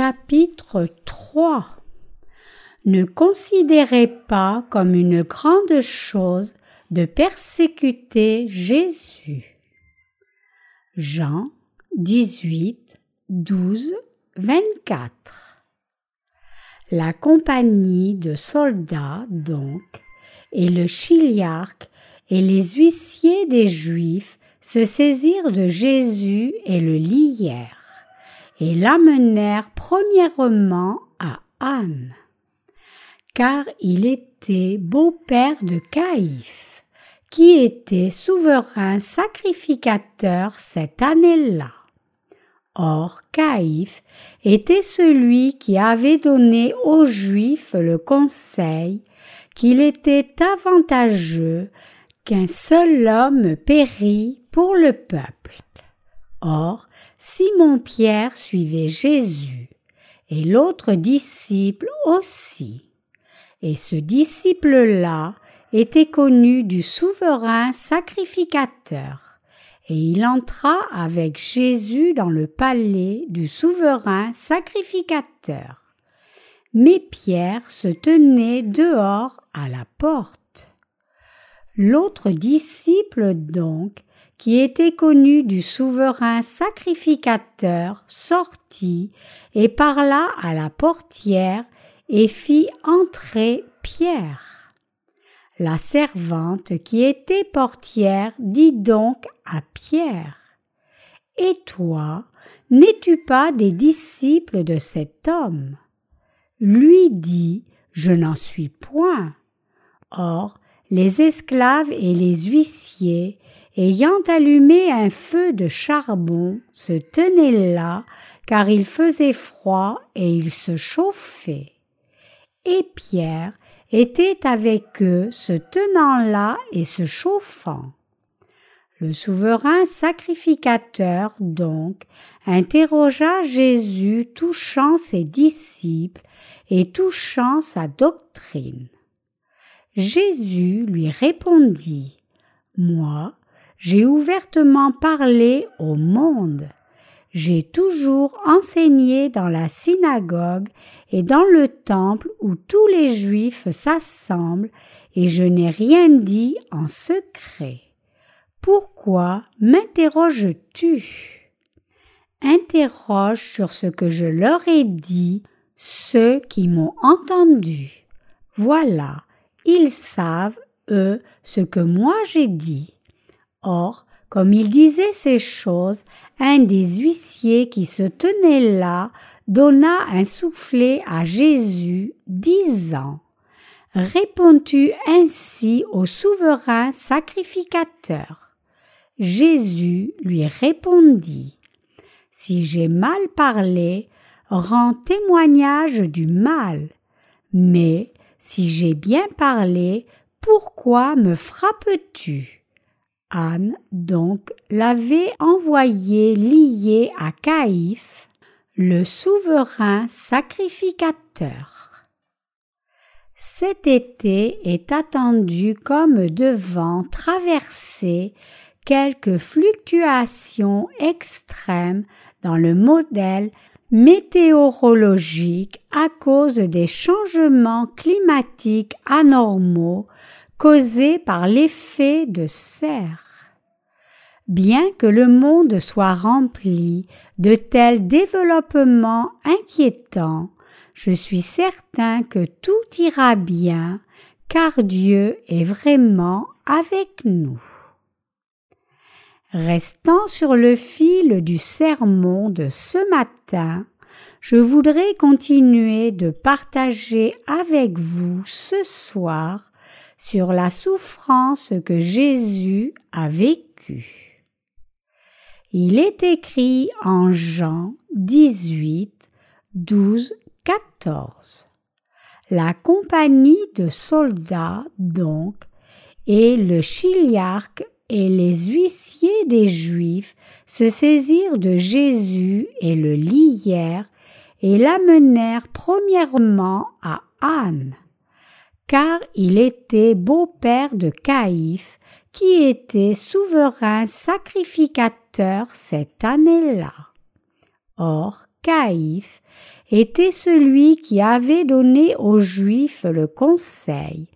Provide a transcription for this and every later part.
Chapitre 3 Ne considérez pas comme une grande chose de persécuter Jésus. Jean 18, 12, 24 La compagnie de soldats, donc, et le chiliarque et les huissiers des Juifs se saisirent de Jésus et le lièrent et l'amenèrent premièrement à Anne, car il était beau-père de Caïphe, qui était souverain sacrificateur cette année-là. Or Caïphe était celui qui avait donné aux Juifs le conseil qu'il était avantageux qu'un seul homme pérît pour le peuple. Or, Simon-Pierre suivait Jésus, et l'autre disciple aussi. Et ce disciple-là était connu du souverain sacrificateur, et il entra avec Jésus dans le palais du souverain sacrificateur. Mais Pierre se tenait dehors à la porte. L'autre disciple donc qui était connu du souverain sacrificateur, sortit et parla à la portière et fit entrer Pierre. La servante qui était portière dit donc à Pierre Et toi, n'es-tu pas des disciples de cet homme? Lui dit Je n'en suis point. Or, les esclaves et les huissiers ayant allumé un feu de charbon, se tenaient là, car il faisait froid et il se chauffait. Et Pierre était avec eux, se tenant là et se chauffant. Le souverain sacrificateur, donc, interrogea Jésus touchant ses disciples et touchant sa doctrine. Jésus lui répondit, Moi, j'ai ouvertement parlé au monde. J'ai toujours enseigné dans la synagogue et dans le temple où tous les Juifs s'assemblent, et je n'ai rien dit en secret. Pourquoi m'interroges-tu? Interroge sur ce que je leur ai dit ceux qui m'ont entendu. Voilà, ils savent, eux, ce que moi j'ai dit. Or, comme il disait ces choses, un des huissiers qui se tenait là donna un soufflet à Jésus, disant Réponds-tu ainsi au souverain sacrificateur? Jésus lui répondit Si j'ai mal parlé, rends témoignage du mal. Mais si j'ai bien parlé, pourquoi me frappes-tu? Anne donc l'avait envoyé lié à Caïphe, le souverain sacrificateur. Cet été est attendu comme devant traverser quelques fluctuations extrêmes dans le modèle météorologique à cause des changements climatiques anormaux causée par l'effet de serre. Bien que le monde soit rempli de tels développements inquiétants, je suis certain que tout ira bien, car Dieu est vraiment avec nous. Restant sur le fil du sermon de ce matin, je voudrais continuer de partager avec vous ce soir sur la souffrance que Jésus a vécue. Il est écrit en Jean 18, 12, 14. La compagnie de soldats, donc, et le chiliarque et les huissiers des Juifs se saisirent de Jésus et le lièrent et l'amenèrent premièrement à Anne car il était beau-père de Caïphe, qui était souverain sacrificateur cette année-là. Or, Caïphe, était celui qui avait donné aux Juifs le conseil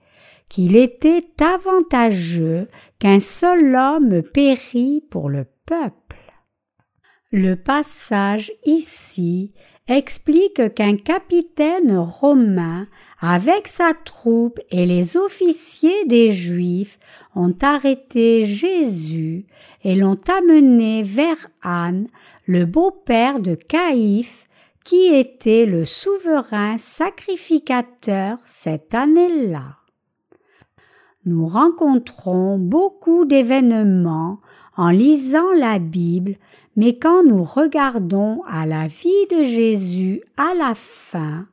qu'il était avantageux qu'un seul homme pérît pour le peuple. Le passage ici explique qu'un capitaine romain avec sa troupe et les officiers des Juifs ont arrêté Jésus et l'ont amené vers Anne, le beau-père de Caïphe, qui était le souverain sacrificateur cette année-là. Nous rencontrons beaucoup d'événements en lisant la Bible, mais quand nous regardons à la vie de Jésus à la fin,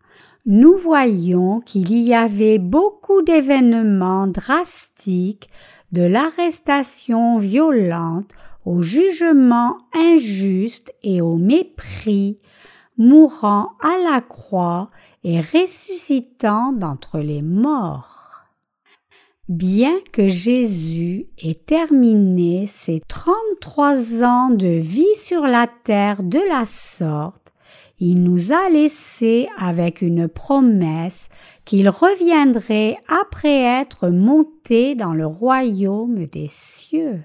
nous voyons qu'il y avait beaucoup d'événements drastiques, de l'arrestation violente au jugement injuste et au mépris, mourant à la croix et ressuscitant d'entre les morts. Bien que Jésus ait terminé ses trente-trois ans de vie sur la terre de la sorte, il nous a laissé avec une promesse qu'il reviendrait après être monté dans le royaume des cieux.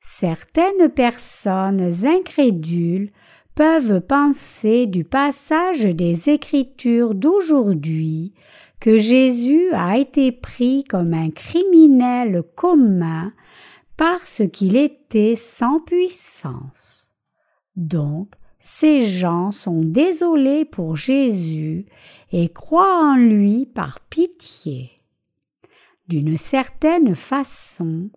Certaines personnes incrédules peuvent penser du passage des Écritures d'aujourd'hui que Jésus a été pris comme un criminel commun parce qu'il était sans puissance. Donc, ces gens sont désolés pour Jésus et croient en lui par pitié. D'une certaine façon,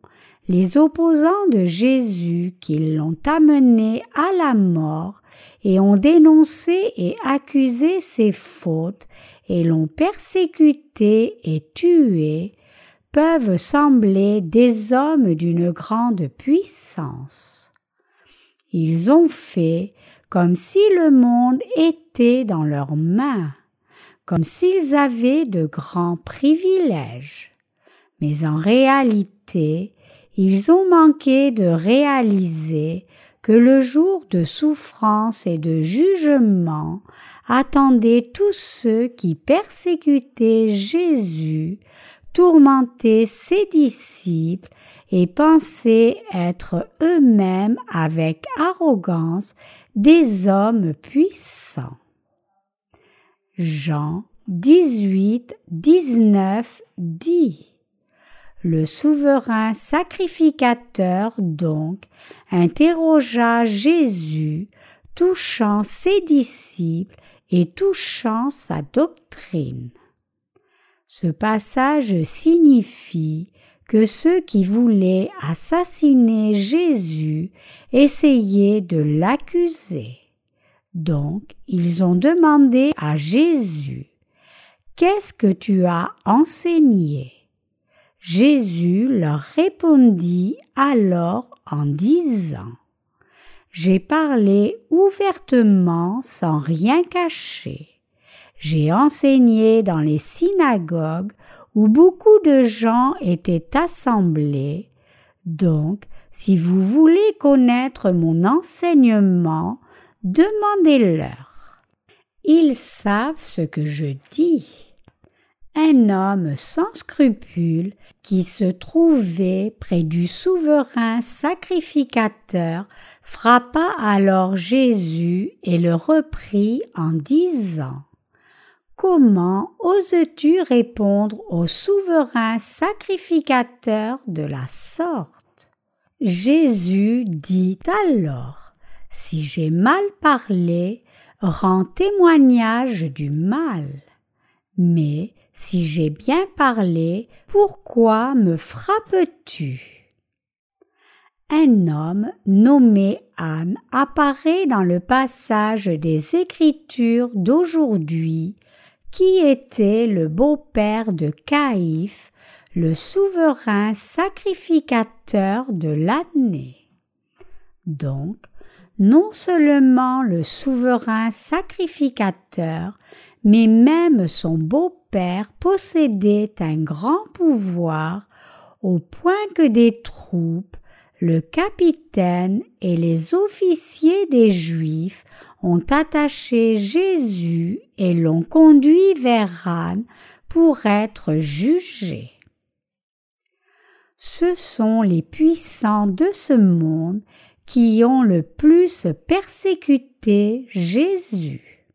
les opposants de Jésus qui l'ont amené à la mort et ont dénoncé et accusé ses fautes et l'ont persécuté et tué peuvent sembler des hommes d'une grande puissance. Ils ont fait comme si le monde était dans leurs mains, comme s'ils avaient de grands privilèges. Mais en réalité, ils ont manqué de réaliser que le jour de souffrance et de jugement attendait tous ceux qui persécutaient Jésus, tourmentaient ses disciples et pensaient être eux-mêmes avec arrogance des hommes puissants. Jean 18, 19 dit le souverain sacrificateur donc interrogea Jésus touchant ses disciples et touchant sa doctrine. Ce passage signifie que ceux qui voulaient assassiner Jésus essayaient de l'accuser. Donc ils ont demandé à Jésus Qu'est-ce que tu as enseigné? Jésus leur répondit alors en disant J'ai parlé ouvertement sans rien cacher. J'ai enseigné dans les synagogues où beaucoup de gens étaient assemblés. Donc, si vous voulez connaître mon enseignement, demandez-leur. Ils savent ce que je dis un homme sans scrupules qui se trouvait près du souverain sacrificateur frappa alors Jésus et le reprit en disant Comment oses-tu répondre au souverain sacrificateur de la sorte? Jésus dit alors Si j'ai mal parlé, rends témoignage du mal. Mais si j'ai bien parlé, pourquoi me frappes-tu? Un homme nommé Anne apparaît dans le passage des Écritures d'aujourd'hui, qui était le beau-père de Caïphe, le souverain sacrificateur de l'année? Donc, non seulement le souverain sacrificateur, mais même son beau-père possédait un grand pouvoir au point que des troupes, le capitaine et les officiers des Juifs ont attaché Jésus et l'ont conduit vers Anne pour être jugé. Ce sont les puissants de ce monde qui ont le plus persécuté Jésus.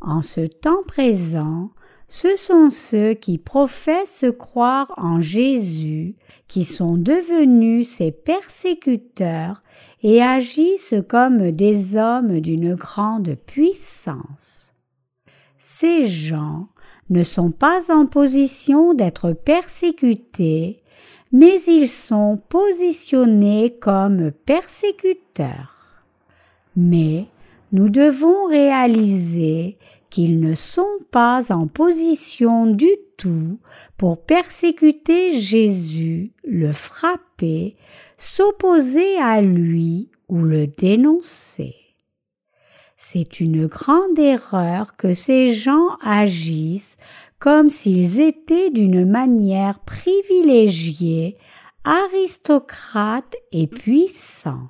En ce temps présent, ce sont ceux qui professent croire en Jésus qui sont devenus ses persécuteurs et agissent comme des hommes d'une grande puissance. Ces gens ne sont pas en position d'être persécutés, mais ils sont positionnés comme persécuteurs. Mais nous devons réaliser qu'ils ne sont pas en position du tout pour persécuter Jésus, le frapper, s'opposer à lui ou le dénoncer. C'est une grande erreur que ces gens agissent comme s'ils étaient d'une manière privilégiée, aristocrates et puissants.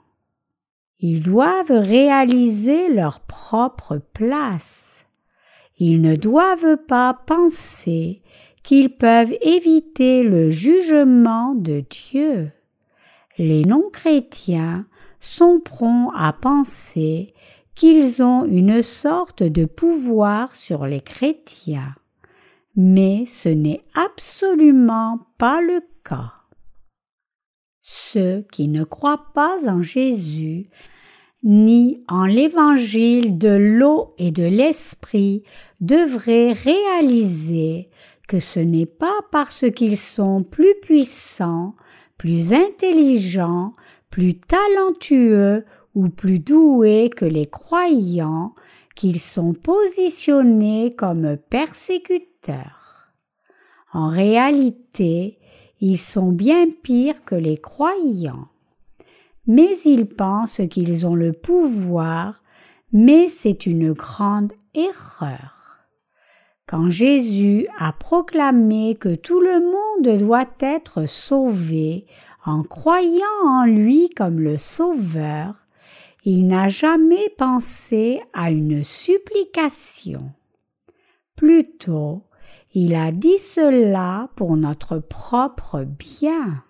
Ils doivent réaliser leur propre place. Ils ne doivent pas penser qu'ils peuvent éviter le jugement de Dieu. Les non-chrétiens sont prompts à penser qu'ils ont une sorte de pouvoir sur les chrétiens. Mais ce n'est absolument pas le cas. Ceux qui ne croient pas en Jésus ni en l'évangile de l'eau et de l'esprit devraient réaliser que ce n'est pas parce qu'ils sont plus puissants, plus intelligents, plus talentueux ou plus doués que les croyants qu'ils sont positionnés comme persécuteurs. En réalité, ils sont bien pires que les croyants. Mais ils pensent qu'ils ont le pouvoir, mais c'est une grande erreur. Quand Jésus a proclamé que tout le monde doit être sauvé en croyant en lui comme le Sauveur, il n'a jamais pensé à une supplication. Plutôt, il a dit cela pour notre propre bien.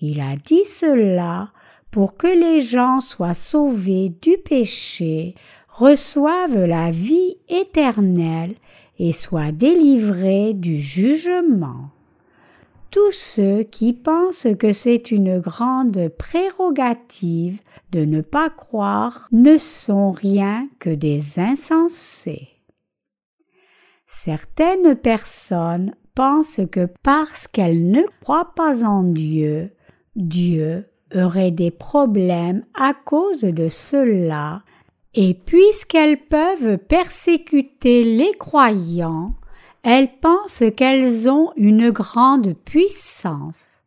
Il a dit cela pour que les gens soient sauvés du péché, reçoivent la vie éternelle et soient délivrés du jugement tous ceux qui pensent que c'est une grande prérogative de ne pas croire ne sont rien que des insensés. Certaines personnes pensent que parce qu'elles ne croient pas en Dieu, Dieu aurait des problèmes à cause de cela, et puisqu'elles peuvent persécuter les croyants, elles pensent qu'elles ont une grande puissance.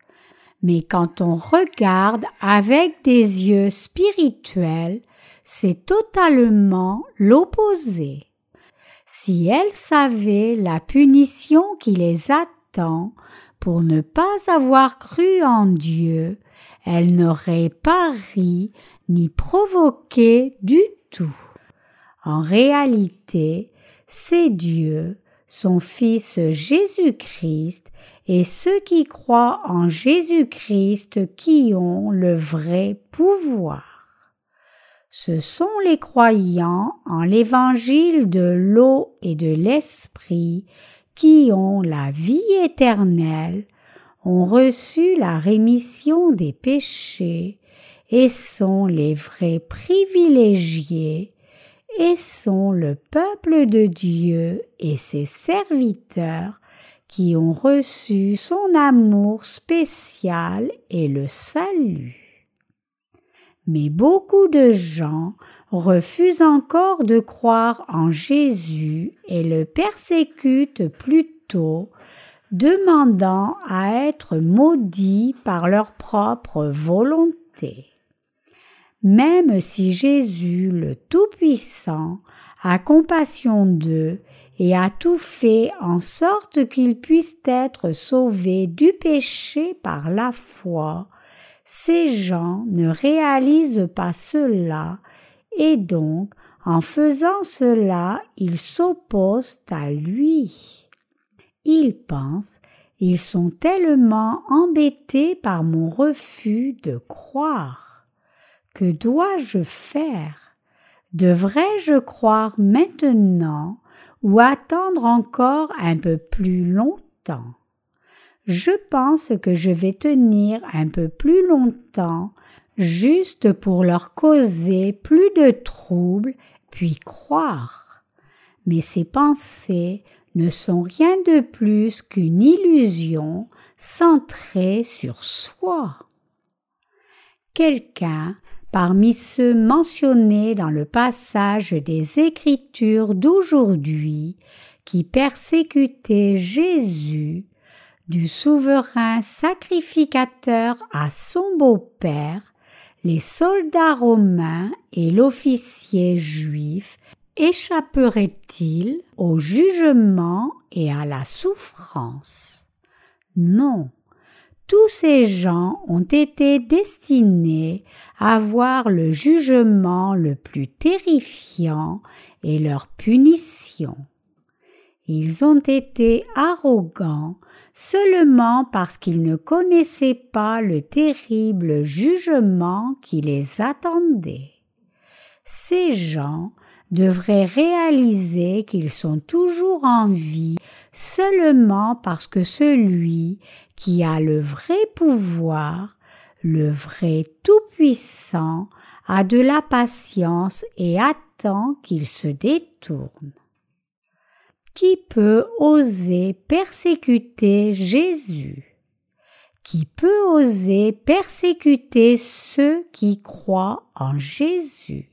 Mais quand on regarde avec des yeux spirituels, c'est totalement l'opposé. Si elles savaient la punition qui les attend pour ne pas avoir cru en Dieu, elles n'auraient pas ri ni provoqué du tout. En réalité, c'est Dieu son Fils Jésus-Christ et ceux qui croient en Jésus-Christ qui ont le vrai pouvoir. Ce sont les croyants en l'évangile de l'eau et de l'esprit qui ont la vie éternelle, ont reçu la rémission des péchés et sont les vrais privilégiés et sont le peuple de Dieu et ses serviteurs qui ont reçu son amour spécial et le salut. Mais beaucoup de gens refusent encore de croire en Jésus et le persécutent plutôt, demandant à être maudits par leur propre volonté. Même si Jésus le Tout-Puissant a compassion d'eux et a tout fait en sorte qu'ils puissent être sauvés du péché par la foi, ces gens ne réalisent pas cela et donc en faisant cela ils s'opposent à lui. Ils pensent ils sont tellement embêtés par mon refus de croire. Que dois-je faire? Devrais-je croire maintenant ou attendre encore un peu plus longtemps? Je pense que je vais tenir un peu plus longtemps juste pour leur causer plus de troubles, puis croire. Mais ces pensées ne sont rien de plus qu'une illusion centrée sur soi. Quelqu'un, parmi ceux mentionnés dans le passage des Écritures d'aujourd'hui, qui persécutait Jésus, du souverain sacrificateur à son beau-père, les soldats romains et l'officier juif échapperait-il au jugement et à la souffrance? Non, tous ces gens ont été destinés à voir le jugement le plus terrifiant et leur punition. Ils ont été arrogants seulement parce qu'ils ne connaissaient pas le terrible jugement qui les attendait. Ces gens devraient réaliser qu'ils sont toujours en vie seulement parce que celui qui a le vrai pouvoir, le vrai Tout-Puissant, a de la patience et attend qu'il se détourne. Qui peut oser persécuter Jésus Qui peut oser persécuter ceux qui croient en Jésus.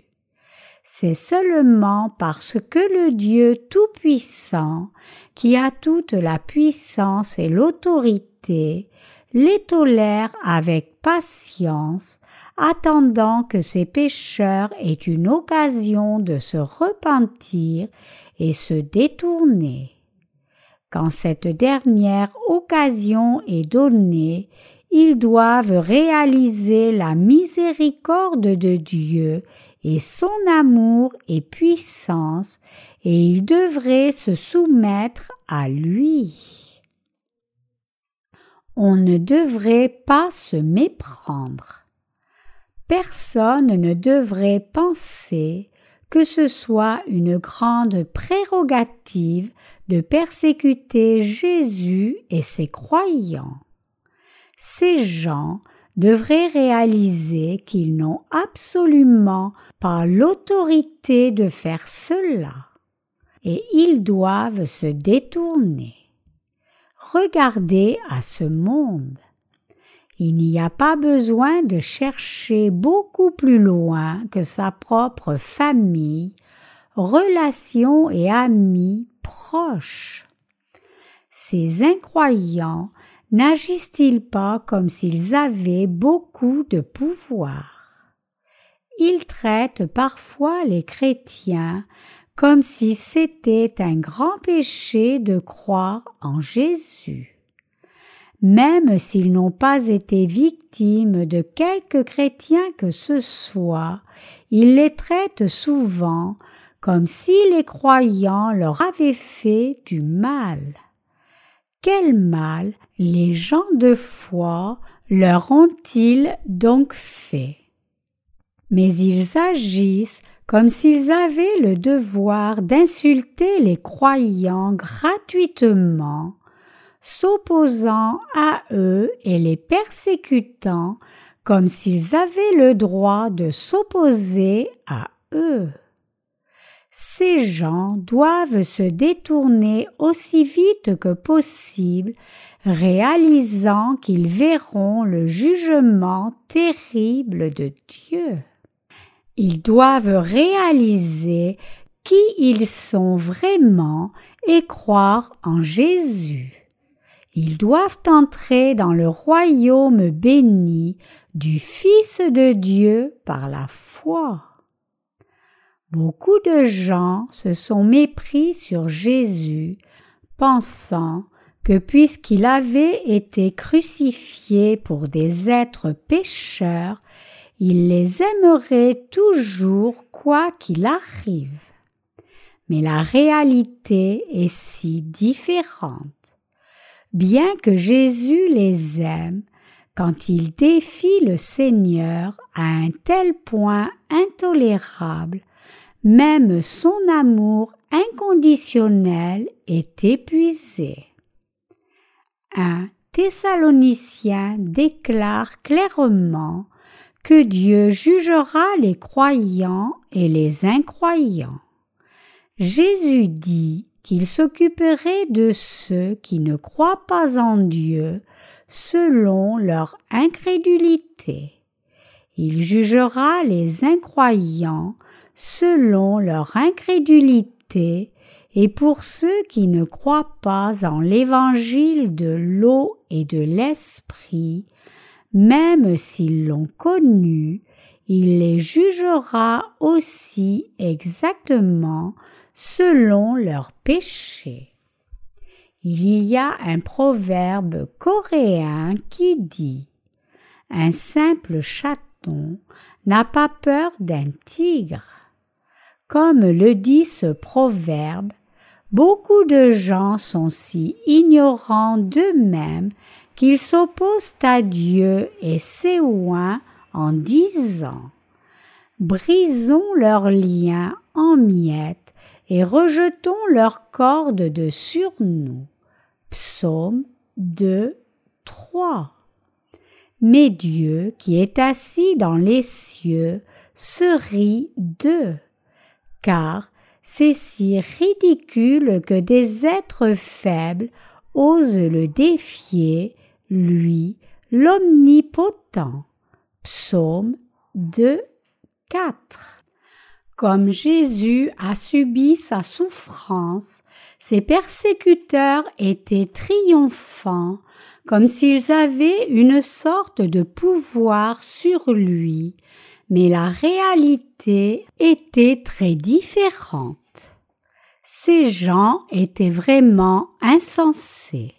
C'est seulement parce que le Dieu Tout-Puissant, qui a toute la puissance et l'autorité, les tolère avec patience, attendant que ces pécheurs aient une occasion de se repentir et se détourner. Quand cette dernière occasion est donnée, ils doivent réaliser la miséricorde de Dieu et son amour et puissance, et ils devraient se soumettre à lui. On ne devrait pas se méprendre. Personne ne devrait penser que ce soit une grande prérogative de persécuter Jésus et ses croyants. Ces gens devraient réaliser qu'ils n'ont absolument pas l'autorité de faire cela, et ils doivent se détourner. Regardez à ce monde. Il n'y a pas besoin de chercher beaucoup plus loin que sa propre famille, relations et amis proches. Ces incroyants n'agissent-ils pas comme s'ils avaient beaucoup de pouvoir? Ils traitent parfois les chrétiens comme si c'était un grand péché de croire en Jésus. Même s'ils n'ont pas été victimes de quelque chrétien que ce soit, ils les traitent souvent comme si les croyants leur avaient fait du mal. Quel mal les gens de foi leur ont-ils donc fait? Mais ils agissent comme s'ils avaient le devoir d'insulter les croyants gratuitement, s'opposant à eux et les persécutant comme s'ils avaient le droit de s'opposer à eux. Ces gens doivent se détourner aussi vite que possible, réalisant qu'ils verront le jugement terrible de Dieu. Ils doivent réaliser qui ils sont vraiment et croire en Jésus. Ils doivent entrer dans le royaume béni du Fils de Dieu par la foi. Beaucoup de gens se sont mépris sur Jésus, pensant que puisqu'il avait été crucifié pour des êtres pécheurs, il les aimerait toujours quoi qu'il arrive. Mais la réalité est si différente. Bien que Jésus les aime, quand il défie le Seigneur à un tel point intolérable, même son amour inconditionnel est épuisé. Un Thessalonicien déclare clairement que Dieu jugera les croyants et les incroyants. Jésus dit qu'il s'occuperait de ceux qui ne croient pas en Dieu selon leur incrédulité. Il jugera les incroyants selon leur incrédulité et pour ceux qui ne croient pas en l'évangile de l'eau et de l'esprit, même s'ils l'ont connu, il les jugera aussi exactement selon leurs péchés. Il y a un proverbe coréen qui dit Un simple chaton n'a pas peur d'un tigre. Comme le dit ce proverbe, beaucoup de gens sont si ignorants d'eux-mêmes qu'ils s'opposent à Dieu et oins en disant Brisons leurs liens en miettes et rejetons leurs cordes de sur nous. Psaume 2, 3. Mais Dieu, qui est assis dans les cieux, se rit d'eux, car c'est si ridicule que des êtres faibles osent le défier, lui, l'omnipotent. Psaume 2, 4. Comme Jésus a subi sa souffrance, ses persécuteurs étaient triomphants, comme s'ils avaient une sorte de pouvoir sur lui, mais la réalité était très différente. Ces gens étaient vraiment insensés.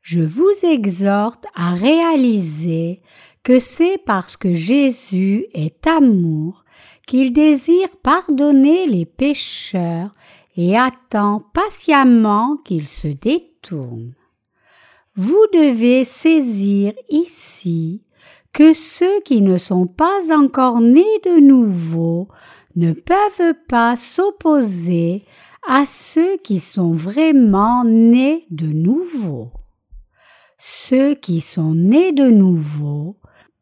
Je vous exhorte à réaliser que c'est parce que Jésus est amour qu'il désire pardonner les pécheurs et attend patiemment qu'ils se détournent. Vous devez saisir ici que ceux qui ne sont pas encore nés de nouveau ne peuvent pas s'opposer à ceux qui sont vraiment nés de nouveau. Ceux qui sont nés de nouveau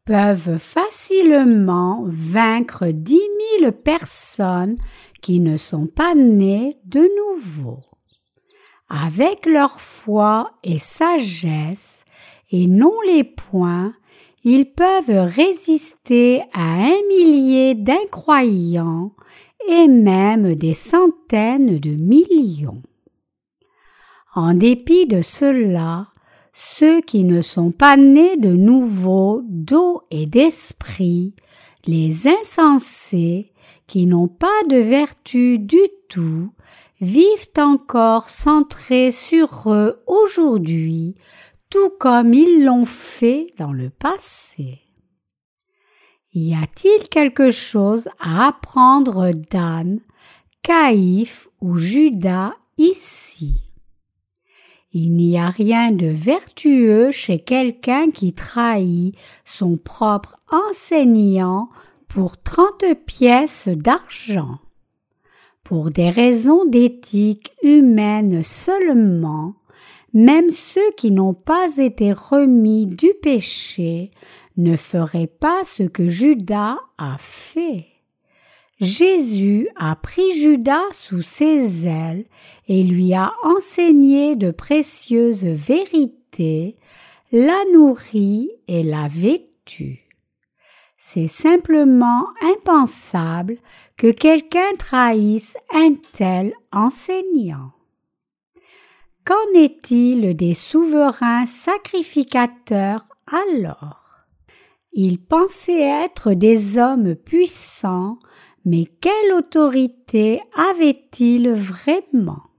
peuvent facilement vaincre dix mille personnes qui ne sont pas nées de nouveau. Avec leur foi et sagesse, et non les points, ils peuvent résister à un millier d'incroyants et même des centaines de millions. En dépit de cela, ceux qui ne sont pas nés de nouveau d'eau et d'esprit, les insensés, qui n'ont pas de vertu du tout, vivent encore centrés sur eux aujourd'hui, tout comme ils l'ont fait dans le passé. Y a-t-il quelque chose à apprendre d'Anne, Caïphe ou Judas ici? Il n'y a rien de vertueux chez quelqu'un qui trahit son propre enseignant pour trente pièces d'argent. Pour des raisons d'éthique humaine seulement, même ceux qui n'ont pas été remis du péché ne feraient pas ce que Judas a fait. Jésus a pris Judas sous ses ailes et lui a enseigné de précieuses vérités, l'a nourri et l'a vêtu. C'est simplement impensable que quelqu'un trahisse un tel enseignant. Qu'en est-il des souverains sacrificateurs alors? Ils pensaient être des hommes puissants mais quelle autorité avait-il vraiment?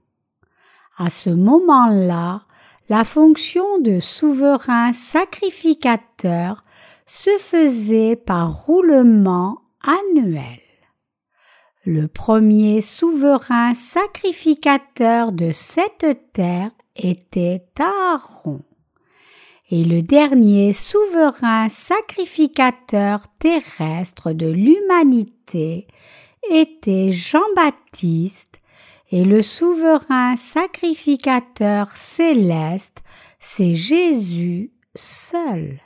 À ce moment-là, la fonction de souverain sacrificateur se faisait par roulement annuel. Le premier souverain sacrificateur de cette terre était Aaron, et le dernier souverain sacrificateur terrestre de l'humanité était Jean-Baptiste, et le souverain sacrificateur céleste, c'est Jésus seul.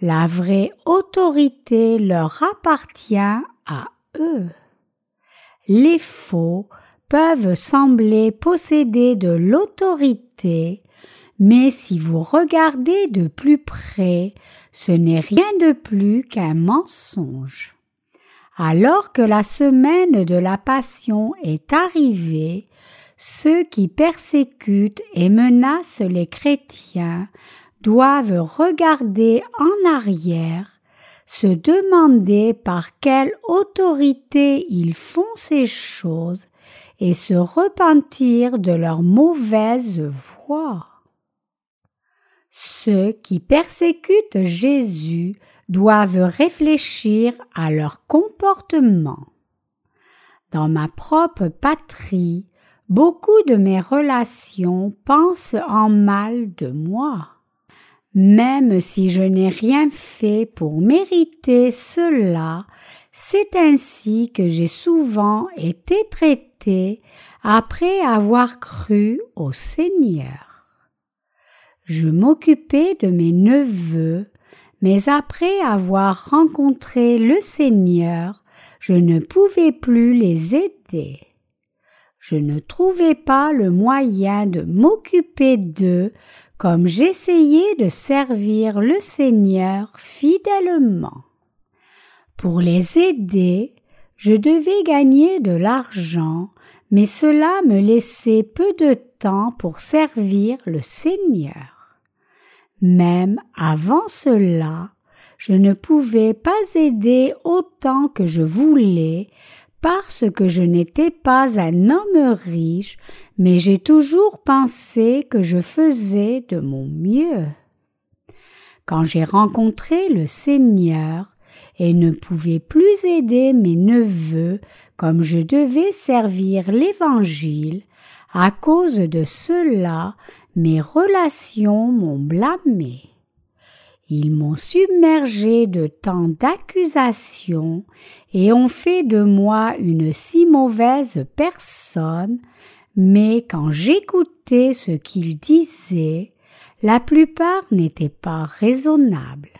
La vraie autorité leur appartient à eux. Les faux peuvent sembler posséder de l'autorité, mais si vous regardez de plus près, ce n'est rien de plus qu'un mensonge. Alors que la semaine de la Passion est arrivée, ceux qui persécutent et menacent les chrétiens doivent regarder en arrière, se demander par quelle autorité ils font ces choses et se repentir de leur mauvaise voie. Ceux qui persécutent Jésus doivent réfléchir à leur comportement. Dans ma propre patrie, beaucoup de mes relations pensent en mal de moi. Même si je n'ai rien fait pour mériter cela, c'est ainsi que j'ai souvent été traité après avoir cru au Seigneur. Je m'occupais de mes neveux mais après avoir rencontré le Seigneur, je ne pouvais plus les aider. Je ne trouvais pas le moyen de m'occuper d'eux comme j'essayais de servir le Seigneur fidèlement. Pour les aider, je devais gagner de l'argent, mais cela me laissait peu de temps pour servir le Seigneur. Même avant cela, je ne pouvais pas aider autant que je voulais parce que je n'étais pas un homme riche, mais j'ai toujours pensé que je faisais de mon mieux. Quand j'ai rencontré le Seigneur et ne pouvais plus aider mes neveux comme je devais servir l'Évangile, à cause de cela, mes relations m'ont blâmé. Ils m'ont submergé de tant d'accusations et ont fait de moi une si mauvaise personne, mais quand j'écoutais ce qu'ils disaient, la plupart n'étaient pas raisonnables.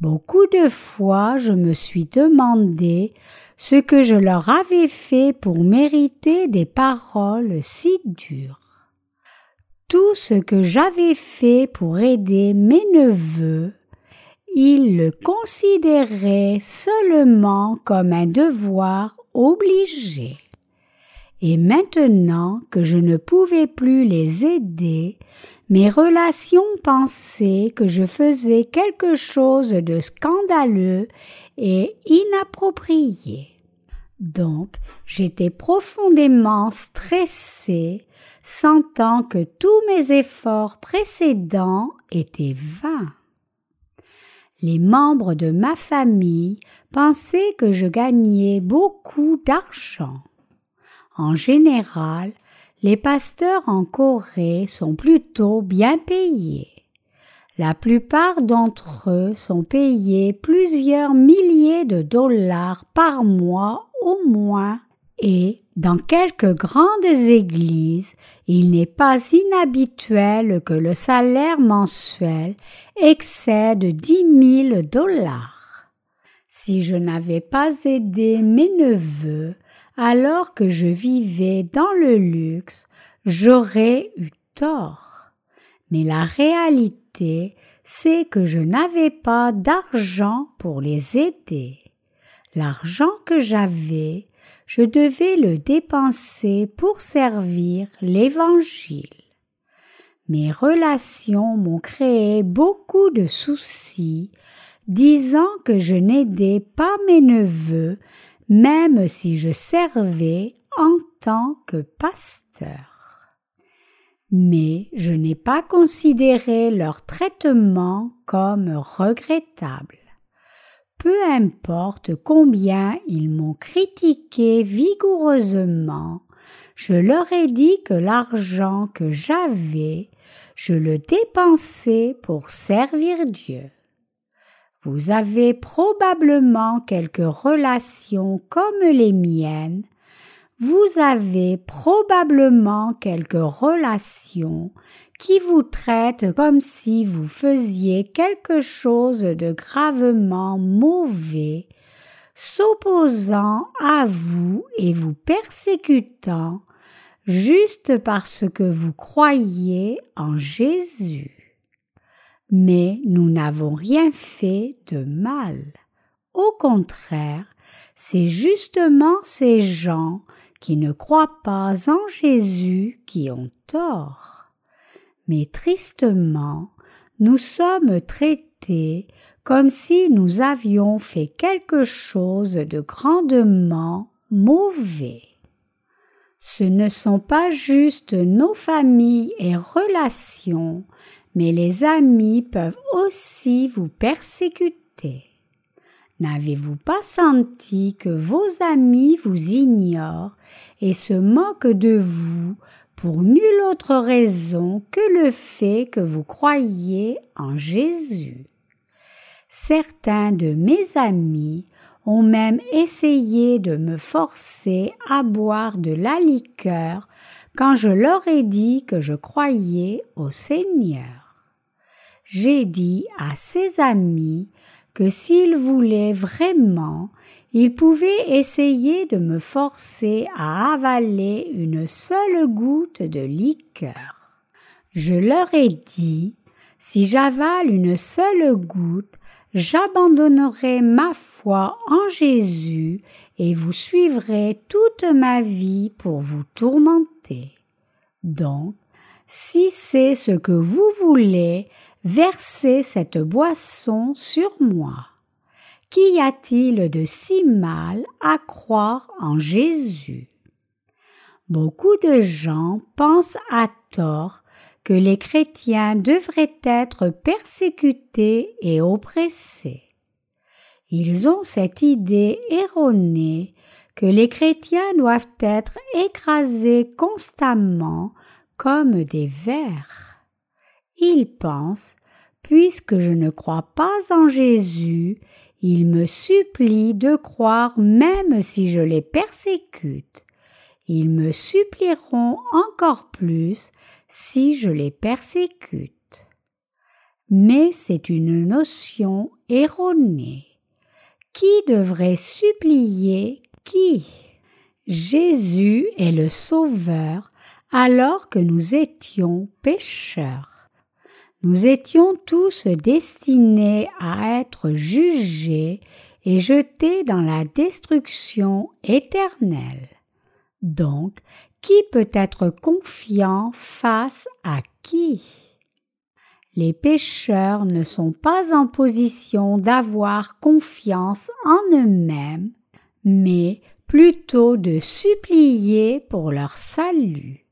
Beaucoup de fois je me suis demandé ce que je leur avais fait pour mériter des paroles si dures tout ce que j'avais fait pour aider mes neveux, ils le considéraient seulement comme un devoir obligé. Et maintenant que je ne pouvais plus les aider, mes relations pensaient que je faisais quelque chose de scandaleux et inapproprié. Donc j'étais profondément stressée sentant que tous mes efforts précédents étaient vains. Les membres de ma famille pensaient que je gagnais beaucoup d'argent. En général, les pasteurs en Corée sont plutôt bien payés. La plupart d'entre eux sont payés plusieurs milliers de dollars par mois au moins et dans quelques grandes églises, il n'est pas inhabituel que le salaire mensuel excède dix mille dollars. Si je n'avais pas aidé mes neveux alors que je vivais dans le luxe, j'aurais eu tort. Mais la réalité, c'est que je n'avais pas d'argent pour les aider. L'argent que j'avais, je devais le dépenser pour servir l'Évangile. Mes relations m'ont créé beaucoup de soucis, disant que je n'aidais pas mes neveux, même si je servais en tant que pasteur. mais je n'ai pas considéré leur traitement comme regrettable. Peu importe combien ils m'ont critiqué vigoureusement, je leur ai dit que l'argent que j'avais, je le dépensais pour servir Dieu. Vous avez probablement quelques relations comme les miennes. Vous avez probablement quelques relations qui vous traitent comme si vous faisiez quelque chose de gravement mauvais, s'opposant à vous et vous persécutant juste parce que vous croyez en Jésus mais nous n'avons rien fait de mal. Au contraire, c'est justement ces gens qui ne croient pas en Jésus qui ont tort. Mais tristement, nous sommes traités comme si nous avions fait quelque chose de grandement mauvais. Ce ne sont pas juste nos familles et relations mais les amis peuvent aussi vous persécuter. N'avez-vous pas senti que vos amis vous ignorent et se moquent de vous pour nulle autre raison que le fait que vous croyez en Jésus? Certains de mes amis ont même essayé de me forcer à boire de la liqueur quand je leur ai dit que je croyais au Seigneur j'ai dit à ses amis que s'ils voulaient vraiment, ils pouvaient essayer de me forcer à avaler une seule goutte de liqueur. Je leur ai dit, si j'avale une seule goutte, j'abandonnerai ma foi en Jésus et vous suivrai toute ma vie pour vous tourmenter. Donc, si c'est ce que vous voulez, versez cette boisson sur moi. Qu'y a-t-il de si mal à croire en Jésus? Beaucoup de gens pensent à tort que les chrétiens devraient être persécutés et oppressés. Ils ont cette idée erronée que les chrétiens doivent être écrasés constamment comme des vers. Il pense, puisque je ne crois pas en Jésus, il me supplie de croire même si je les persécute. Ils me supplieront encore plus si je les persécute. Mais c'est une notion erronée. Qui devrait supplier qui? Jésus est le Sauveur alors que nous étions pécheurs. Nous étions tous destinés à être jugés et jetés dans la destruction éternelle. Donc, qui peut être confiant face à qui? Les pécheurs ne sont pas en position d'avoir confiance en eux-mêmes, mais plutôt de supplier pour leur salut.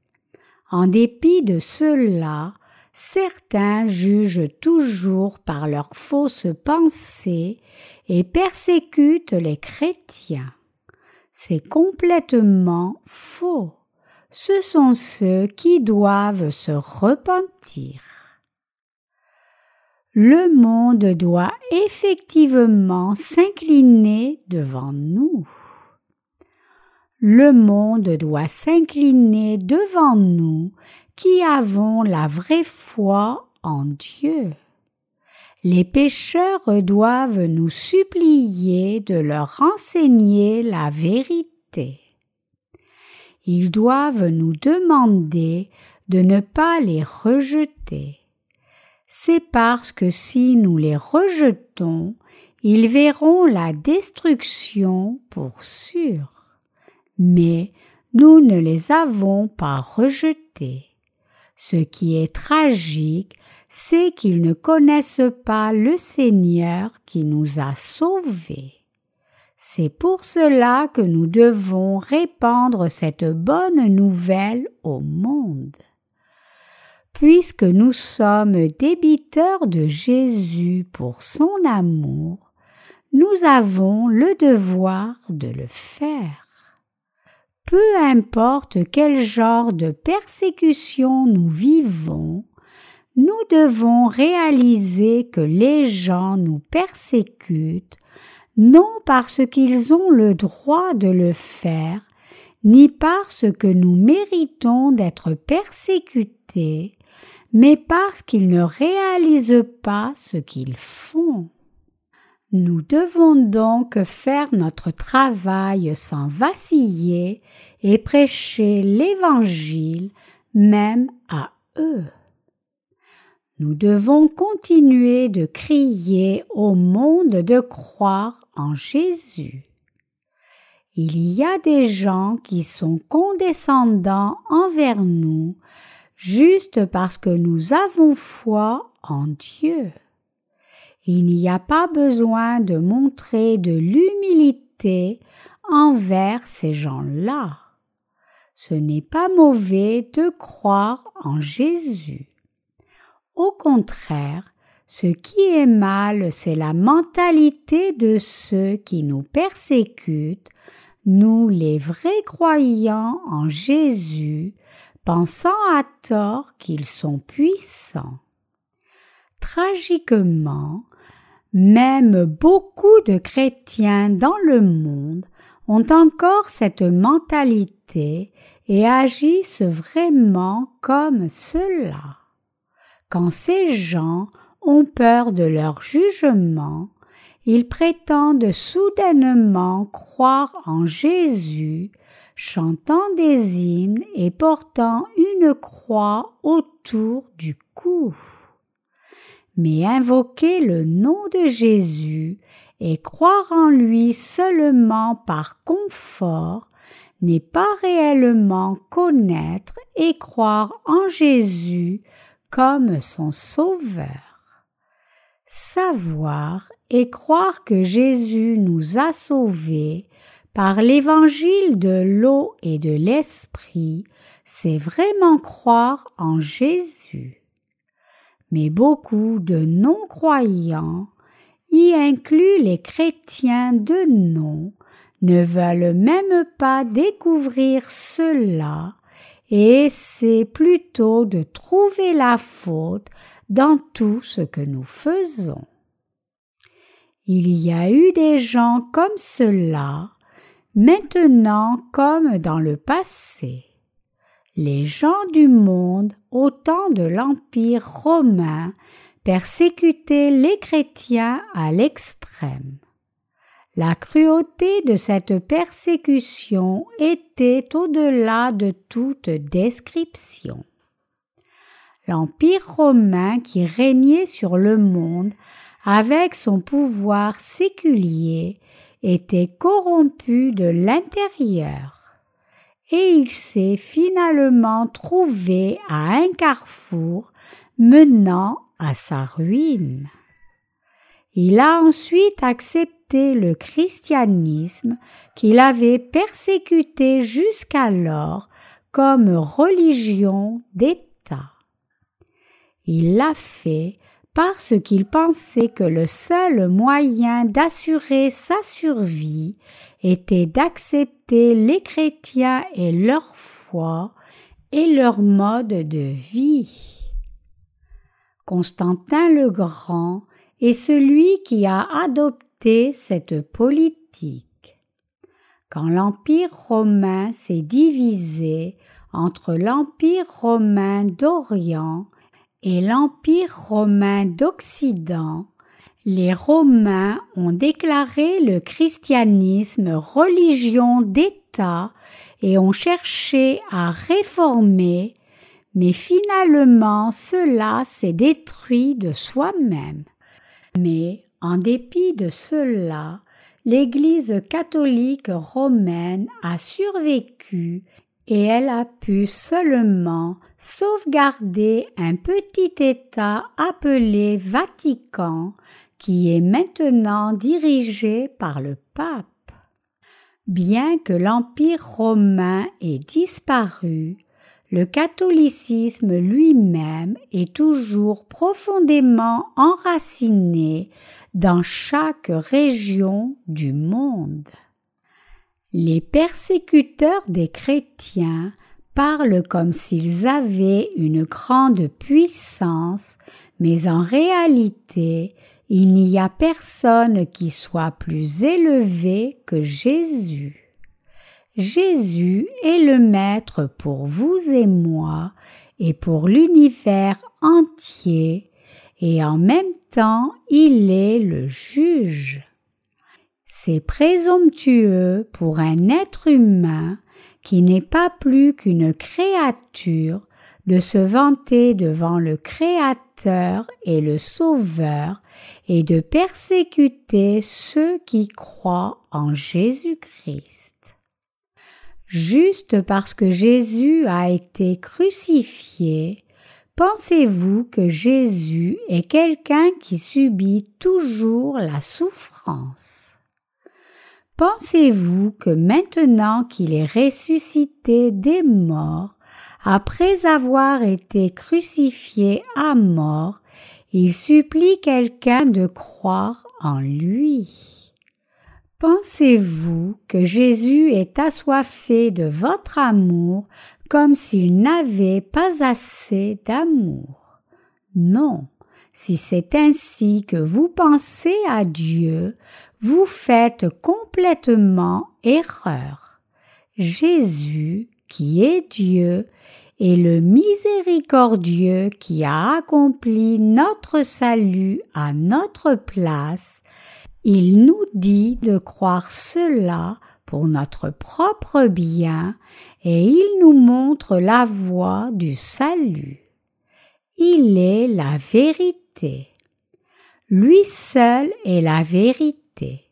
En dépit de cela, certains jugent toujours par leurs fausses pensées et persécutent les chrétiens. C'est complètement faux. Ce sont ceux qui doivent se repentir. Le monde doit effectivement s'incliner devant nous. Le monde doit s'incliner devant nous qui avons la vraie foi en Dieu. Les pécheurs doivent nous supplier de leur enseigner la vérité. Ils doivent nous demander de ne pas les rejeter. C'est parce que si nous les rejetons, ils verront la destruction pour sûr. Mais nous ne les avons pas rejetés. Ce qui est tragique, c'est qu'ils ne connaissent pas le Seigneur qui nous a sauvés. C'est pour cela que nous devons répandre cette bonne nouvelle au monde. puisque nous sommes débiteurs de Jésus pour son amour, nous avons le devoir de le faire. Peu importe quel genre de persécution nous vivons, nous devons réaliser que les gens nous persécutent non parce qu'ils ont le droit de le faire, ni parce que nous méritons d'être persécutés, mais parce qu'ils ne réalisent pas ce qu'ils font. Nous devons donc faire notre travail sans vaciller et prêcher l'Évangile même à eux. Nous devons continuer de crier au monde de croire en Jésus. Il y a des gens qui sont condescendants envers nous juste parce que nous avons foi en Dieu. Il n'y a pas besoin de montrer de l'humilité envers ces gens-là. Ce n'est pas mauvais de croire en Jésus. Au contraire, ce qui est mal, c'est la mentalité de ceux qui nous persécutent, nous les vrais croyants en Jésus, pensant à tort qu'ils sont puissants. Tragiquement, même beaucoup de chrétiens dans le monde ont encore cette mentalité et agissent vraiment comme cela. Quand ces gens ont peur de leur jugement, ils prétendent soudainement croire en Jésus, chantant des hymnes et portant une croix autour du cou. Mais invoquer le nom de Jésus et croire en lui seulement par confort n'est pas réellement connaître et croire en Jésus comme son Sauveur. Savoir et croire que Jésus nous a sauvés par l'évangile de l'eau et de l'esprit, c'est vraiment croire en Jésus. Mais beaucoup de non-croyants, y inclus les chrétiens de nom, ne veulent même pas découvrir cela et c'est plutôt de trouver la faute dans tout ce que nous faisons. Il y a eu des gens comme cela, maintenant comme dans le passé. Les gens du monde au temps de l'Empire romain persécutaient les chrétiens à l'extrême. La cruauté de cette persécution était au-delà de toute description. L'Empire romain qui régnait sur le monde avec son pouvoir séculier était corrompu de l'intérieur et il s'est finalement trouvé à un carrefour menant à sa ruine. Il a ensuite accepté le christianisme qu'il avait persécuté jusqu'alors comme religion d'État. Il l'a fait parce qu'il pensait que le seul moyen d'assurer sa survie était d'accepter les chrétiens et leur foi et leur mode de vie. Constantin le Grand est celui qui a adopté cette politique. Quand l'Empire romain s'est divisé entre l'Empire romain d'Orient et l'Empire romain d'Occident, les Romains ont déclaré le christianisme religion d'État et ont cherché à réformer, mais finalement cela s'est détruit de soi-même. Mais, en dépit de cela, l'Église catholique romaine a survécu et elle a pu seulement sauvegarder un petit État appelé Vatican qui est maintenant dirigé par le pape. Bien que l'Empire romain ait disparu, le catholicisme lui-même est toujours profondément enraciné dans chaque région du monde. Les persécuteurs des chrétiens parlent comme s'ils avaient une grande puissance, mais en réalité il n'y a personne qui soit plus élevé que Jésus. Jésus est le Maître pour vous et moi et pour l'univers entier, et en même temps il est le juge. C'est présomptueux pour un être humain qui n'est pas plus qu'une créature de se vanter devant le Créateur et le Sauveur et de persécuter ceux qui croient en Jésus-Christ. Juste parce que Jésus a été crucifié, pensez-vous que Jésus est quelqu'un qui subit toujours la souffrance? Pensez-vous que maintenant qu'il est ressuscité des morts, après avoir été crucifié à mort, il supplie quelqu'un de croire en lui. Pensez-vous que Jésus est assoiffé de votre amour comme s'il n'avait pas assez d'amour? Non, si c'est ainsi que vous pensez à Dieu, vous faites complètement erreur. Jésus, qui est Dieu, et le miséricordieux qui a accompli notre salut à notre place, il nous dit de croire cela pour notre propre bien et il nous montre la voie du salut. Il est la vérité. Lui seul est la vérité.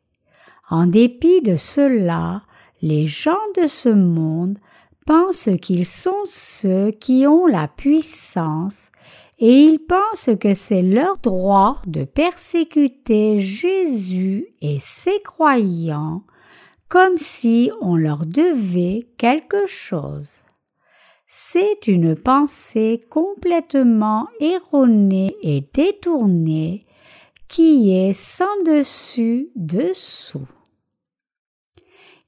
En dépit de cela, les gens de ce monde pensent qu'ils sont ceux qui ont la puissance et ils pensent que c'est leur droit de persécuter Jésus et ses croyants comme si on leur devait quelque chose. C'est une pensée complètement erronée et détournée qui est sans dessus dessous.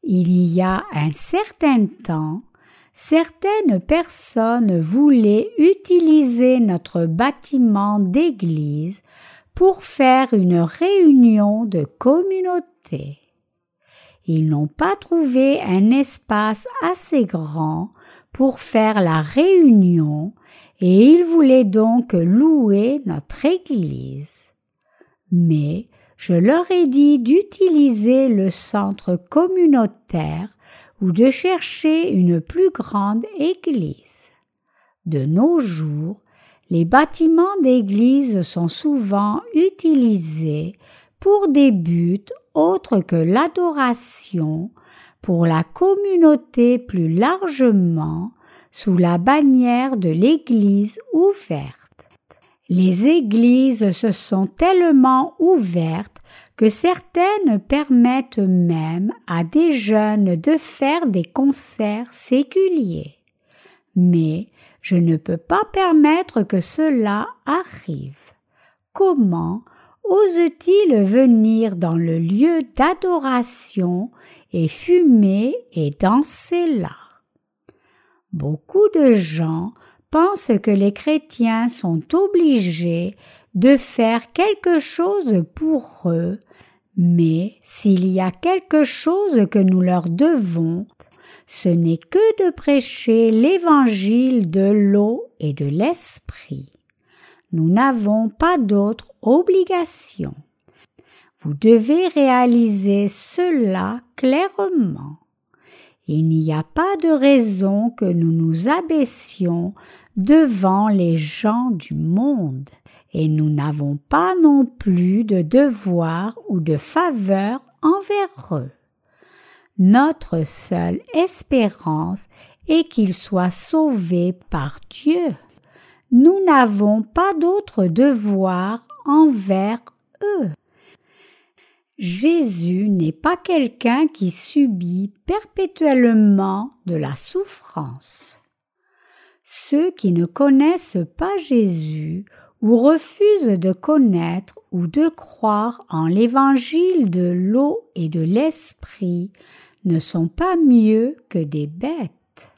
Il y a un certain temps, certaines personnes voulaient utiliser notre bâtiment d'église pour faire une réunion de communauté. Ils n'ont pas trouvé un espace assez grand pour faire la réunion et ils voulaient donc louer notre église. Mais je leur ai dit d'utiliser le centre communautaire ou de chercher une plus grande église. De nos jours, les bâtiments d'église sont souvent utilisés pour des buts autres que l'adoration, pour la communauté plus largement, sous la bannière de l'Église ouverte. Les églises se sont tellement ouvertes que certaines permettent même à des jeunes de faire des concerts séculiers. Mais je ne peux pas permettre que cela arrive. Comment ose-t-il venir dans le lieu d'adoration et fumer et danser là? Beaucoup de gens pensent que les chrétiens sont obligés de faire quelque chose pour eux, mais s'il y a quelque chose que nous leur devons, ce n'est que de prêcher l'évangile de l'eau et de l'esprit. Nous n'avons pas d'autre obligation. Vous devez réaliser cela clairement. Il n'y a pas de raison que nous nous abaissions devant les gens du monde et nous n'avons pas non plus de devoir ou de faveur envers eux. Notre seule espérance est qu'ils soient sauvés par Dieu. Nous n'avons pas d'autre devoir envers eux. Jésus n'est pas quelqu'un qui subit perpétuellement de la souffrance. Ceux qui ne connaissent pas Jésus ou refusent de connaître ou de croire en l'évangile de l'eau et de l'esprit ne sont pas mieux que des bêtes.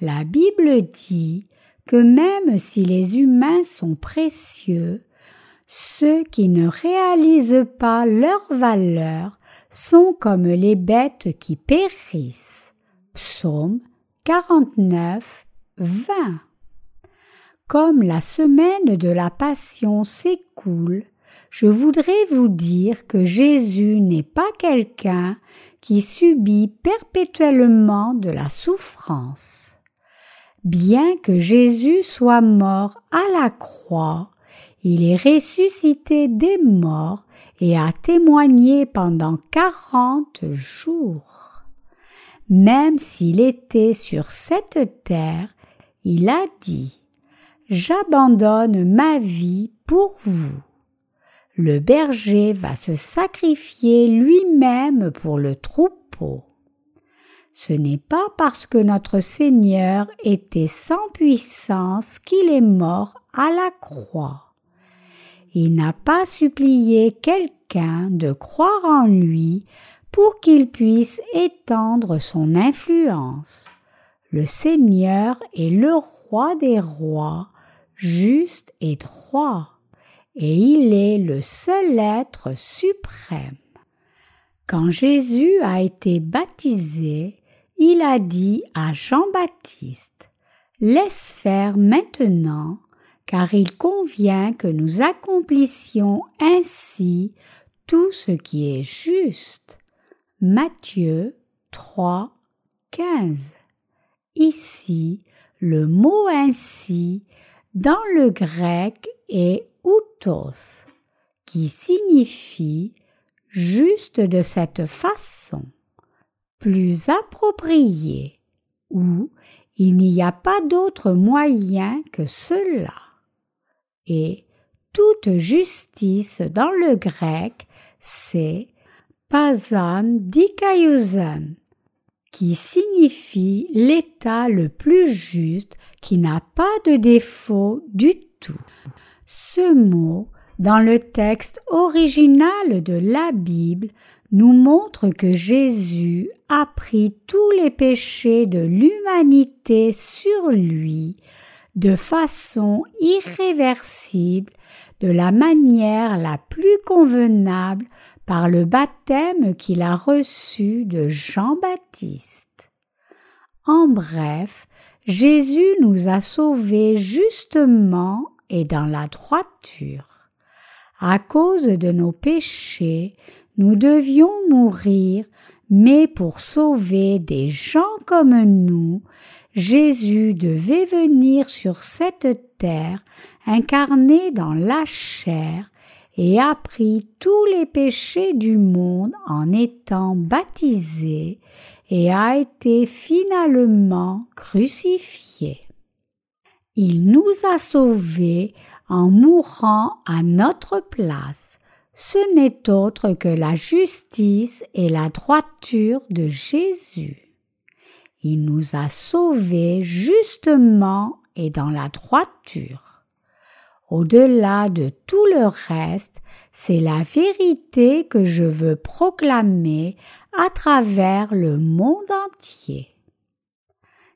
La Bible dit que même si les humains sont précieux, ceux qui ne réalisent pas leur valeur sont comme les bêtes qui périssent. Psaume 49, 20. Comme la semaine de la Passion s'écoule, je voudrais vous dire que Jésus n'est pas quelqu'un qui subit perpétuellement de la souffrance. Bien que Jésus soit mort à la croix, il est ressuscité des morts et a témoigné pendant quarante jours. Même s'il était sur cette terre, il a dit J'abandonne ma vie pour vous. Le berger va se sacrifier lui-même pour le troupeau. Ce n'est pas parce que notre Seigneur était sans puissance qu'il est mort à la croix. Il n'a pas supplié quelqu'un de croire en lui pour qu'il puisse étendre son influence. Le Seigneur est le roi des rois, juste et droit, et il est le seul être suprême. Quand Jésus a été baptisé, il a dit à Jean-Baptiste, Laisse faire maintenant car il convient que nous accomplissions ainsi tout ce qui est juste. Matthieu 3, 15. Ici, le mot ainsi dans le grec est outos, qui signifie juste de cette façon, plus approprié, ou il n'y a pas d'autre moyen que cela. Et toute justice dans le grec, c'est pasan dikaiousan, qui signifie l'état le plus juste qui n'a pas de défaut du tout. Ce mot, dans le texte original de la Bible, nous montre que Jésus a pris tous les péchés de l'humanité sur lui de façon irréversible, de la manière la plus convenable par le baptême qu'il a reçu de Jean-Baptiste. En bref, Jésus nous a sauvés justement et dans la droiture. À cause de nos péchés, nous devions mourir, mais pour sauver des gens comme nous, Jésus devait venir sur cette terre incarné dans la chair et a pris tous les péchés du monde en étant baptisé et a été finalement crucifié. Il nous a sauvés en mourant à notre place. Ce n'est autre que la justice et la droiture de Jésus. Il nous a sauvés justement et dans la droiture. Au-delà de tout le reste, c'est la vérité que je veux proclamer à travers le monde entier.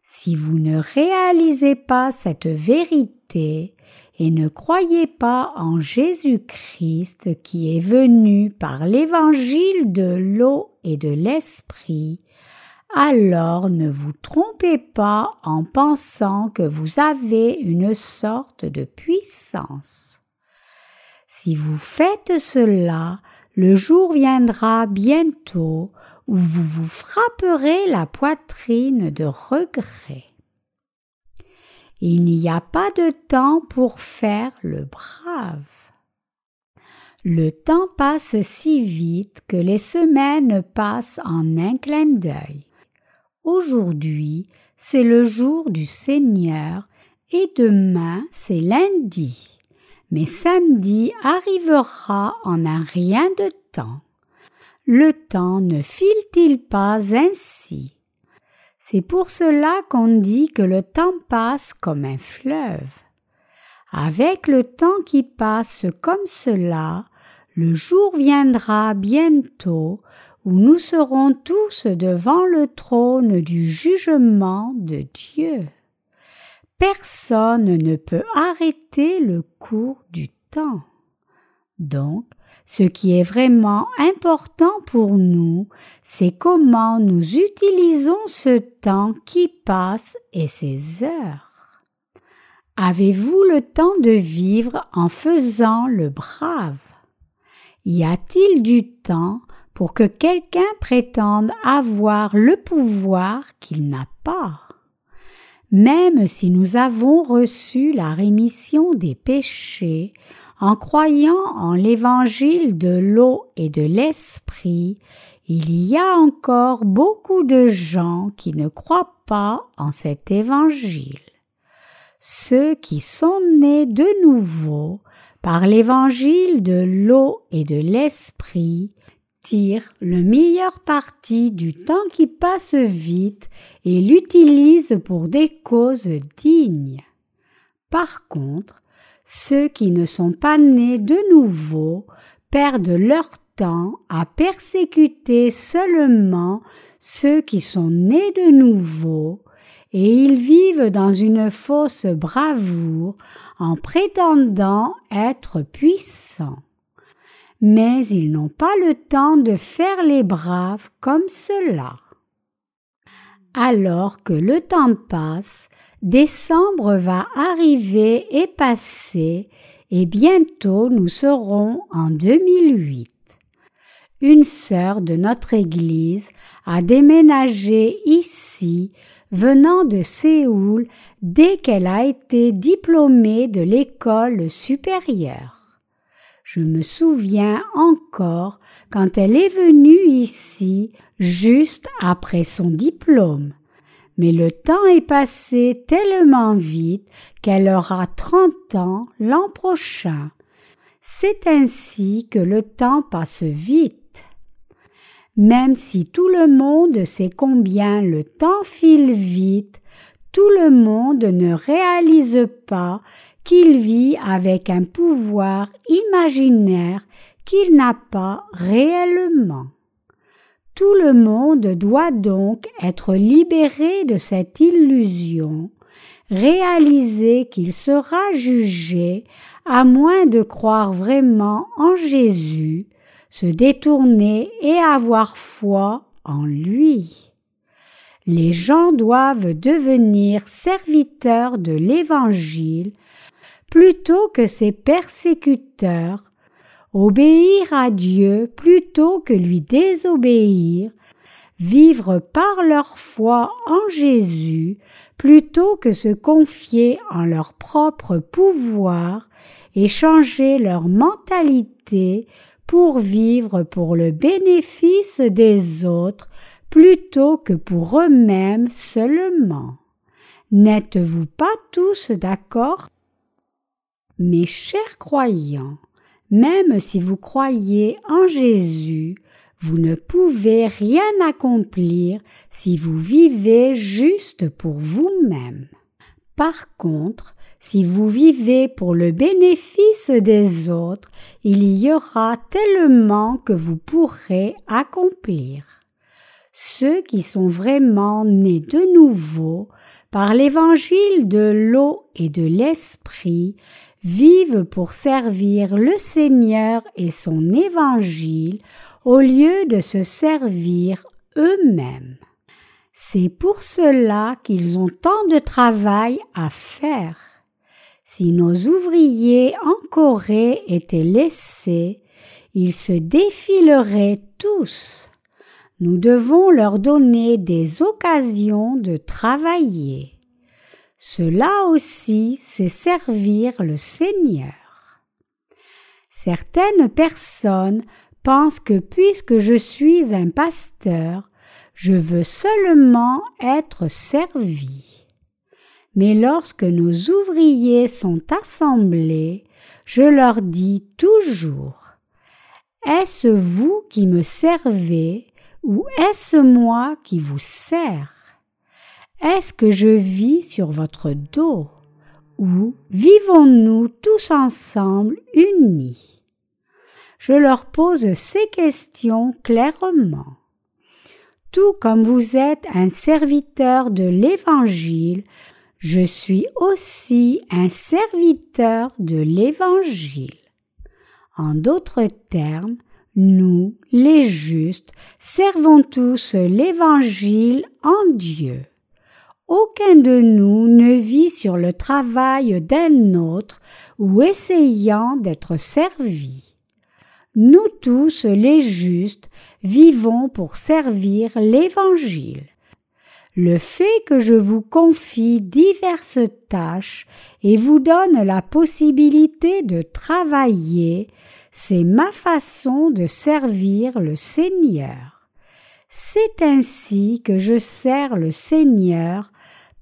Si vous ne réalisez pas cette vérité et ne croyez pas en Jésus-Christ qui est venu par l'évangile de l'eau et de l'esprit, alors ne vous trompez pas en pensant que vous avez une sorte de puissance. Si vous faites cela, le jour viendra bientôt où vous vous frapperez la poitrine de regret. Il n'y a pas de temps pour faire le brave. Le temps passe si vite que les semaines passent en un clin d'œil. Aujourd'hui, c'est le jour du Seigneur et demain, c'est lundi. Mais samedi arrivera en un rien de temps. Le temps ne file-t-il pas ainsi? C'est pour cela qu'on dit que le temps passe comme un fleuve. Avec le temps qui passe comme cela, le jour viendra bientôt où nous serons tous devant le trône du jugement de Dieu. Personne ne peut arrêter le cours du temps. Donc, ce qui est vraiment important pour nous, c'est comment nous utilisons ce temps qui passe et ces heures. Avez-vous le temps de vivre en faisant le brave? Y a-t-il du temps pour que quelqu'un prétende avoir le pouvoir qu'il n'a pas Même si nous avons reçu la rémission des péchés en croyant en l'évangile de l'eau et de l'esprit, il y a encore beaucoup de gens qui ne croient pas en cet évangile. Ceux qui sont nés de nouveau par l'évangile de l'eau et de l'esprit tirent le meilleur parti du temps qui passe vite et l'utilisent pour des causes dignes. Par contre, ceux qui ne sont pas nés de nouveau perdent leur temps à persécuter seulement ceux qui sont nés de nouveau, et ils vivent dans une fausse bravoure en prétendant être puissants. Mais ils n'ont pas le temps de faire les braves comme cela. Alors que le temps passe, Décembre va arriver et passer et bientôt nous serons en 2008. Une sœur de notre Église a déménagé ici venant de Séoul dès qu'elle a été diplômée de l'école supérieure. Je me souviens encore quand elle est venue ici juste après son diplôme mais le temps est passé tellement vite qu'elle aura trente ans l'an prochain. C'est ainsi que le temps passe vite. Même si tout le monde sait combien le temps file vite, tout le monde ne réalise pas qu'il vit avec un pouvoir imaginaire qu'il n'a pas réellement. Tout le monde doit donc être libéré de cette illusion, réaliser qu'il sera jugé à moins de croire vraiment en Jésus, se détourner et avoir foi en lui. Les gens doivent devenir serviteurs de l'Évangile plutôt que ses persécuteurs obéir à Dieu plutôt que lui désobéir, vivre par leur foi en Jésus plutôt que se confier en leur propre pouvoir et changer leur mentalité pour vivre pour le bénéfice des autres plutôt que pour eux-mêmes seulement. N'êtes-vous pas tous d'accord? Mes chers croyants, même si vous croyez en Jésus, vous ne pouvez rien accomplir si vous vivez juste pour vous-même. Par contre, si vous vivez pour le bénéfice des autres, il y aura tellement que vous pourrez accomplir. Ceux qui sont vraiment nés de nouveau par l'évangile de l'eau et de l'esprit vivent pour servir le Seigneur et son évangile au lieu de se servir eux-mêmes. C'est pour cela qu'ils ont tant de travail à faire. Si nos ouvriers en Corée étaient laissés, ils se défileraient tous. Nous devons leur donner des occasions de travailler. Cela aussi, c'est servir le Seigneur. Certaines personnes pensent que puisque je suis un pasteur, je veux seulement être servi. Mais lorsque nos ouvriers sont assemblés, je leur dis toujours Est-ce vous qui me servez ou est-ce moi qui vous sers? Est-ce que je vis sur votre dos ou vivons-nous tous ensemble unis? Je leur pose ces questions clairement. Tout comme vous êtes un serviteur de l'Évangile, je suis aussi un serviteur de l'Évangile. En d'autres termes, nous, les justes, servons tous l'Évangile en Dieu. Aucun de nous ne vit sur le travail d'un autre ou essayant d'être servi. Nous tous, les justes, vivons pour servir l'Évangile. Le fait que je vous confie diverses tâches et vous donne la possibilité de travailler, c'est ma façon de servir le Seigneur. C'est ainsi que je sers le Seigneur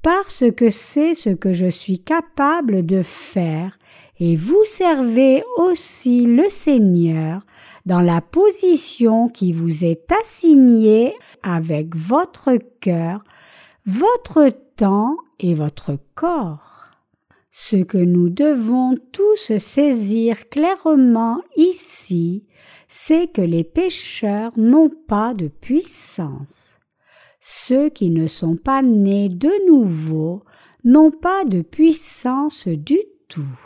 parce que c'est ce que je suis capable de faire et vous servez aussi le Seigneur dans la position qui vous est assignée avec votre cœur, votre temps et votre corps. Ce que nous devons tous saisir clairement ici, c'est que les pécheurs n'ont pas de puissance. Ceux qui ne sont pas nés de nouveau n'ont pas de puissance du tout.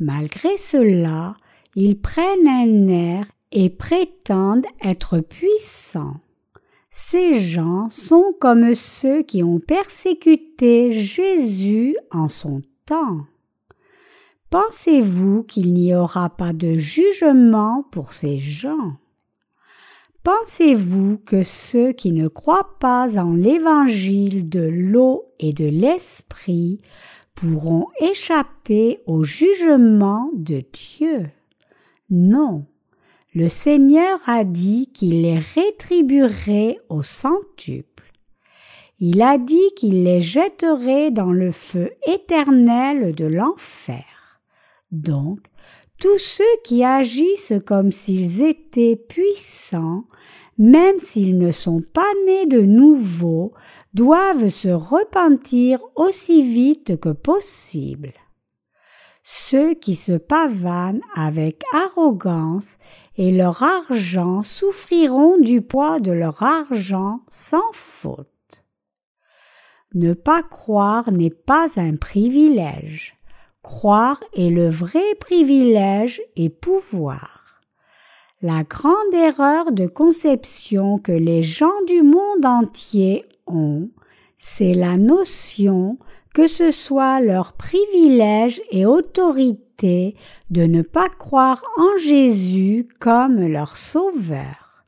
Malgré cela, ils prennent un air et prétendent être puissants. Ces gens sont comme ceux qui ont persécuté Jésus en son temps. Pensez-vous qu'il n'y aura pas de jugement pour ces gens? Pensez-vous que ceux qui ne croient pas en l'évangile de l'eau et de l'esprit pourront échapper au jugement de Dieu? Non. Le Seigneur a dit qu'il les rétribuerait au centuple. Il a dit qu'il les jetterait dans le feu éternel de l'enfer. Donc, tous ceux qui agissent comme s'ils étaient puissants, même s'ils ne sont pas nés de nouveau, doivent se repentir aussi vite que possible. Ceux qui se pavanent avec arrogance et leur argent souffriront du poids de leur argent sans faute. Ne pas croire n'est pas un privilège. Croire est le vrai privilège et pouvoir. La grande erreur de conception que les gens du monde entier ont, c'est la notion que ce soit leur privilège et autorité de ne pas croire en Jésus comme leur sauveur.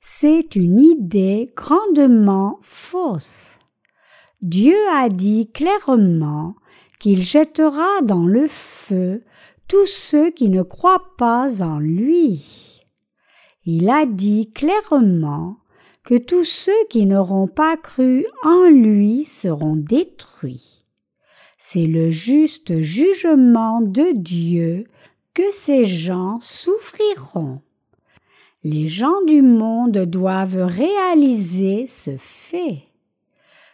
C'est une idée grandement fausse. Dieu a dit clairement qu'il jettera dans le feu tous ceux qui ne croient pas en lui. Il a dit clairement que tous ceux qui n'auront pas cru en lui seront détruits. C'est le juste jugement de Dieu que ces gens souffriront. Les gens du monde doivent réaliser ce fait.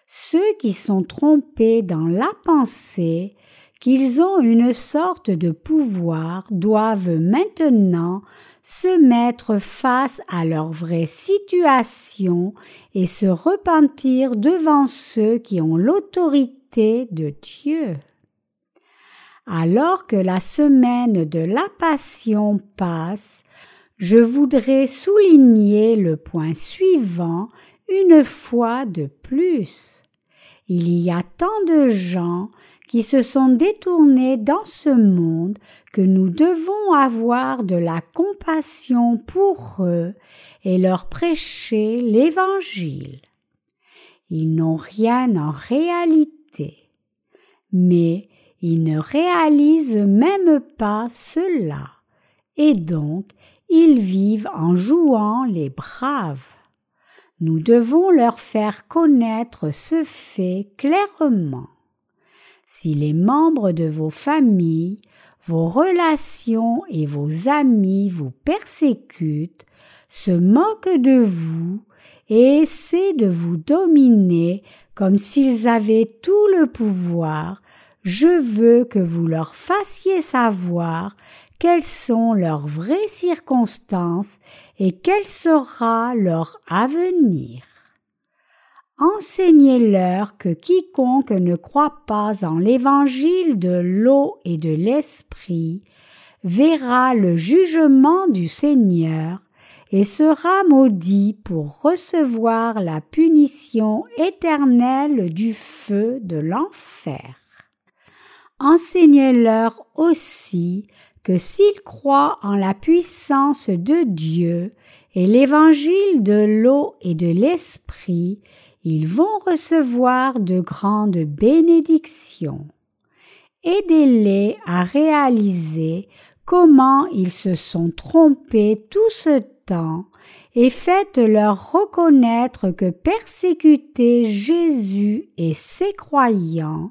Ceux qui sont trompés dans la pensée qu'ils ont une sorte de pouvoir doivent maintenant se mettre face à leur vraie situation et se repentir devant ceux qui ont l'autorité de Dieu. Alors que la semaine de la passion passe, je voudrais souligner le point suivant une fois de plus. Il y a tant de gens qui se sont détournés dans ce monde que nous devons avoir de la compassion pour eux et leur prêcher l'Évangile. Ils n'ont rien en réalité, mais ils ne réalisent même pas cela, et donc ils vivent en jouant les braves. Nous devons leur faire connaître ce fait clairement. Si les membres de vos familles, vos relations et vos amis vous persécutent, se moquent de vous et essaient de vous dominer comme s'ils avaient tout le pouvoir, je veux que vous leur fassiez savoir quelles sont leurs vraies circonstances et quel sera leur avenir. Enseignez-leur que quiconque ne croit pas en l'évangile de l'eau et de l'esprit verra le jugement du Seigneur et sera maudit pour recevoir la punition éternelle du feu de l'enfer. Enseignez-leur aussi que s'ils croient en la puissance de Dieu et l'évangile de l'eau et de l'esprit, ils vont recevoir de grandes bénédictions. Aidez-les à réaliser comment ils se sont trompés tout ce temps et faites-leur reconnaître que persécuter Jésus et ses croyants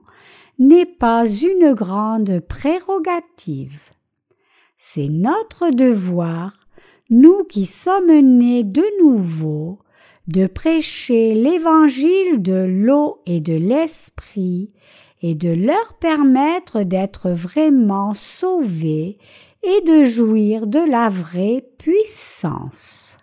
n'est pas une grande prérogative. C'est notre devoir, nous qui sommes nés de nouveau, de prêcher l'évangile de l'eau et de l'esprit et de leur permettre d'être vraiment sauvés et de jouir de la vraie puissance.